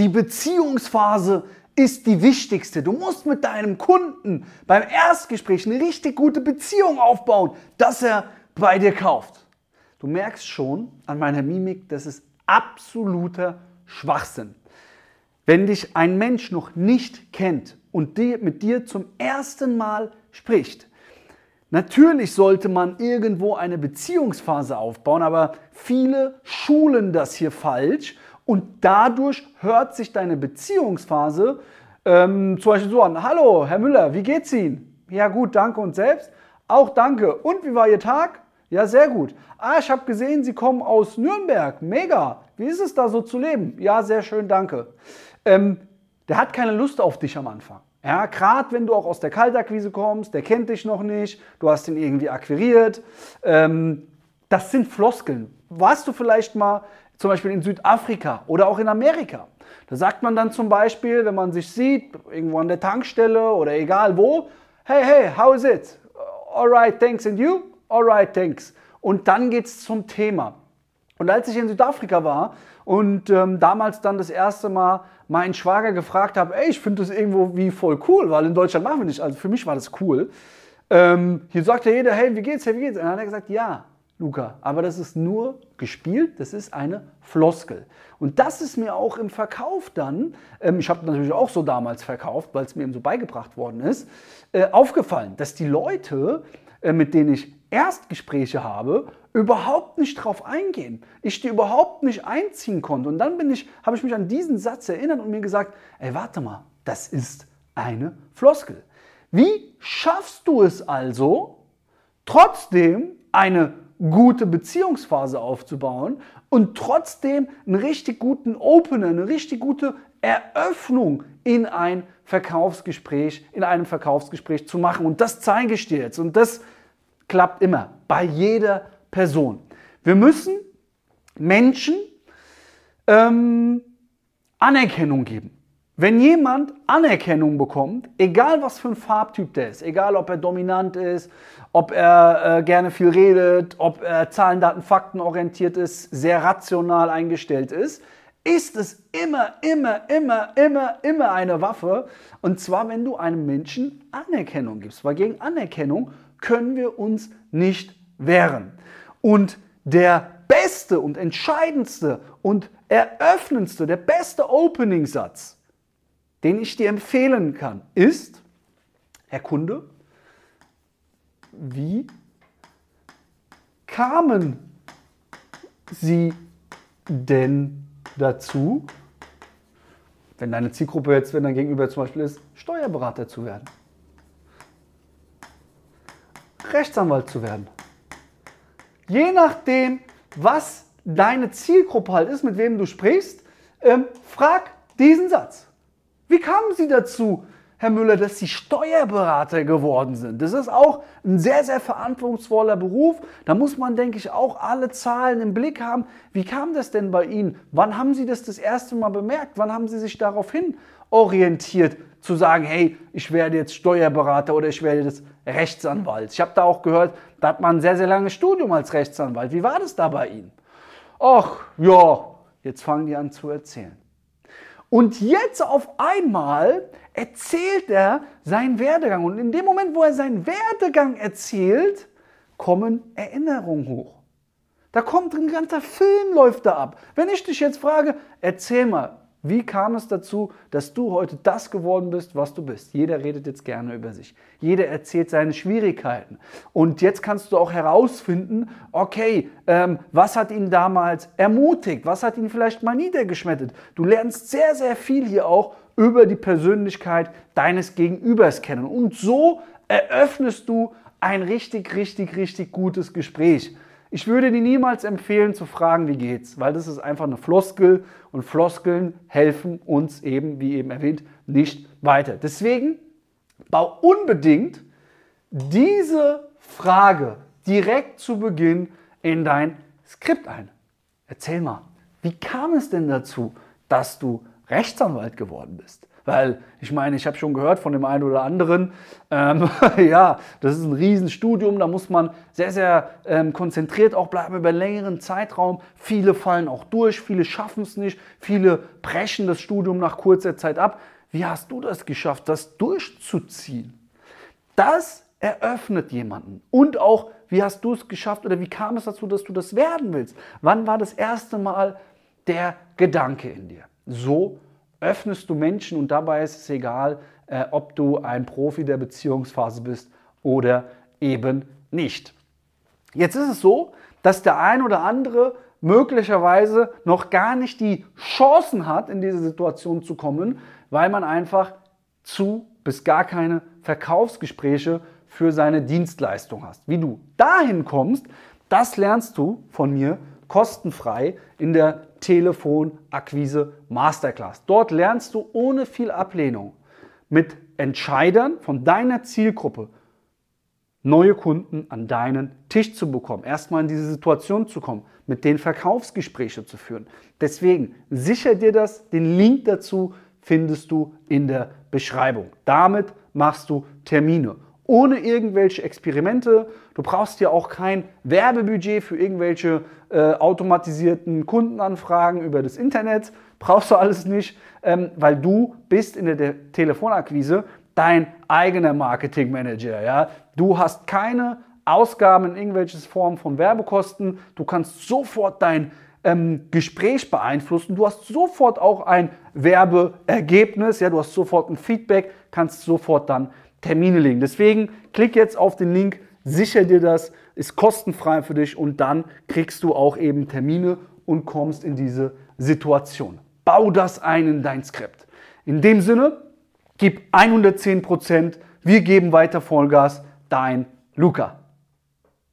Die Beziehungsphase ist die wichtigste. Du musst mit deinem Kunden beim Erstgespräch eine richtig gute Beziehung aufbauen, dass er bei dir kauft. Du merkst schon an meiner Mimik, das ist absoluter Schwachsinn. Wenn dich ein Mensch noch nicht kennt und mit dir zum ersten Mal spricht, Natürlich sollte man irgendwo eine Beziehungsphase aufbauen, aber viele schulen das hier falsch und dadurch hört sich deine Beziehungsphase ähm, zum Beispiel so an. Hallo, Herr Müller, wie geht's Ihnen? Ja gut, danke und selbst. Auch danke. Und wie war Ihr Tag? Ja, sehr gut. Ah, ich habe gesehen, Sie kommen aus Nürnberg. Mega. Wie ist es da so zu leben? Ja, sehr schön, danke. Ähm, der hat keine Lust auf dich am Anfang. Ja, gerade wenn du auch aus der Kaltakquise kommst, der kennt dich noch nicht, du hast ihn irgendwie akquiriert. Ähm, das sind Floskeln. Warst du vielleicht mal zum Beispiel in Südafrika oder auch in Amerika? Da sagt man dann zum Beispiel, wenn man sich sieht, irgendwo an der Tankstelle oder egal wo, hey, hey, how is it? Alright, thanks. And you? Alright, thanks. Und dann geht es zum Thema. Und als ich in Südafrika war und ähm, damals dann das erste Mal meinen Schwager gefragt habe, ey, ich finde das irgendwo wie voll cool, weil in Deutschland machen wir nicht, also für mich war das cool. Ähm, hier sagte jeder, hey, wie geht's, hey, wie geht's? Und dann hat er gesagt, ja, Luca, aber das ist nur gespielt, das ist eine Floskel. Und das ist mir auch im Verkauf dann, ähm, ich habe natürlich auch so damals verkauft, weil es mir eben so beigebracht worden ist, äh, aufgefallen, dass die Leute, äh, mit denen ich Erstgespräche habe, überhaupt nicht drauf eingehen. Ich die überhaupt nicht einziehen konnte. Und dann ich, habe ich mich an diesen Satz erinnert und mir gesagt, ey, warte mal, das ist eine Floskel. Wie schaffst du es also, trotzdem eine gute Beziehungsphase aufzubauen und trotzdem einen richtig guten Opener, eine richtig gute Eröffnung in ein Verkaufsgespräch, in einem Verkaufsgespräch zu machen. Und das zeige ich dir jetzt. Und das klappt immer bei jeder Person. Wir müssen Menschen ähm, Anerkennung geben. Wenn jemand Anerkennung bekommt, egal was für ein Farbtyp der ist, egal ob er dominant ist, ob er äh, gerne viel redet, ob er Zahlen, Daten, Fakten orientiert ist, sehr rational eingestellt ist, ist es immer, immer, immer, immer, immer eine Waffe. Und zwar, wenn du einem Menschen Anerkennung gibst. Weil gegen Anerkennung können wir uns nicht wehren. Und der beste und entscheidendste und eröffnendste, der beste Opening-Satz, den ich dir empfehlen kann, ist, Herr Kunde, wie kamen Sie denn dazu, wenn deine Zielgruppe jetzt, wenn dein Gegenüber zum Beispiel ist, Steuerberater zu werden? Rechtsanwalt zu werden? Je nachdem, was deine Zielgruppe halt ist, mit wem du sprichst, ähm, frag diesen Satz. Wie kamen Sie dazu, Herr Müller, dass Sie Steuerberater geworden sind? Das ist auch ein sehr, sehr verantwortungsvoller Beruf. Da muss man, denke ich, auch alle Zahlen im Blick haben. Wie kam das denn bei Ihnen? Wann haben Sie das das erste Mal bemerkt? Wann haben Sie sich daraufhin orientiert, zu sagen, hey, ich werde jetzt Steuerberater oder ich werde jetzt Rechtsanwalt. Ich habe da auch gehört, da hat man ein sehr, sehr langes Studium als Rechtsanwalt. Wie war das da bei Ihnen? Ach, ja, jetzt fangen die an zu erzählen. Und jetzt auf einmal erzählt er seinen Werdegang. Und in dem Moment, wo er seinen Werdegang erzählt, kommen Erinnerungen hoch. Da kommt ein ganzer Film, läuft da ab. Wenn ich dich jetzt frage, erzähl mal, wie kam es dazu, dass du heute das geworden bist, was du bist? Jeder redet jetzt gerne über sich. Jeder erzählt seine Schwierigkeiten. Und jetzt kannst du auch herausfinden, okay, ähm, was hat ihn damals ermutigt? Was hat ihn vielleicht mal niedergeschmettert? Du lernst sehr, sehr viel hier auch über die Persönlichkeit deines Gegenübers kennen. Und so eröffnest du ein richtig, richtig, richtig gutes Gespräch. Ich würde dir niemals empfehlen zu fragen, wie geht's, weil das ist einfach eine Floskel und Floskeln helfen uns eben, wie eben erwähnt, nicht weiter. Deswegen bau unbedingt diese Frage direkt zu Beginn in dein Skript ein. Erzähl mal, wie kam es denn dazu, dass du Rechtsanwalt geworden bist? Weil ich meine, ich habe schon gehört von dem einen oder anderen, ähm, ja, das ist ein Riesenstudium, da muss man sehr, sehr ähm, konzentriert auch bleiben über einen längeren Zeitraum. Viele fallen auch durch, viele schaffen es nicht, viele brechen das Studium nach kurzer Zeit ab. Wie hast du das geschafft, das durchzuziehen? Das eröffnet jemanden. Und auch, wie hast du es geschafft oder wie kam es dazu, dass du das werden willst? Wann war das erste Mal der Gedanke in dir? So öffnest du Menschen und dabei ist es egal, äh, ob du ein Profi der Beziehungsphase bist oder eben nicht. Jetzt ist es so, dass der ein oder andere möglicherweise noch gar nicht die Chancen hat, in diese Situation zu kommen, weil man einfach zu bis gar keine Verkaufsgespräche für seine Dienstleistung hast. Wie du dahin kommst, das lernst du von mir kostenfrei in der Telefonakquise Masterclass. Dort lernst du ohne viel Ablehnung mit Entscheidern von deiner Zielgruppe neue Kunden an deinen Tisch zu bekommen, erstmal in diese Situation zu kommen, mit den Verkaufsgespräche zu führen. Deswegen sicher dir das, den Link dazu findest du in der Beschreibung. Damit machst du Termine ohne irgendwelche Experimente. Du brauchst ja auch kein Werbebudget für irgendwelche äh, automatisierten Kundenanfragen über das Internet. Brauchst du alles nicht, ähm, weil du bist in der, der Telefonakquise dein eigener Marketingmanager. Ja? Du hast keine Ausgaben in irgendwelches Form von Werbekosten. Du kannst sofort dein ähm, Gespräch beeinflussen. Du hast sofort auch ein Werbeergebnis. Ja? Du hast sofort ein Feedback, kannst sofort dann Termine legen. Deswegen klick jetzt auf den Link, sicher dir das, ist kostenfrei für dich und dann kriegst du auch eben Termine und kommst in diese Situation. Bau das ein in dein Skript. In dem Sinne, gib 110 Prozent, wir geben weiter Vollgas, dein Luca.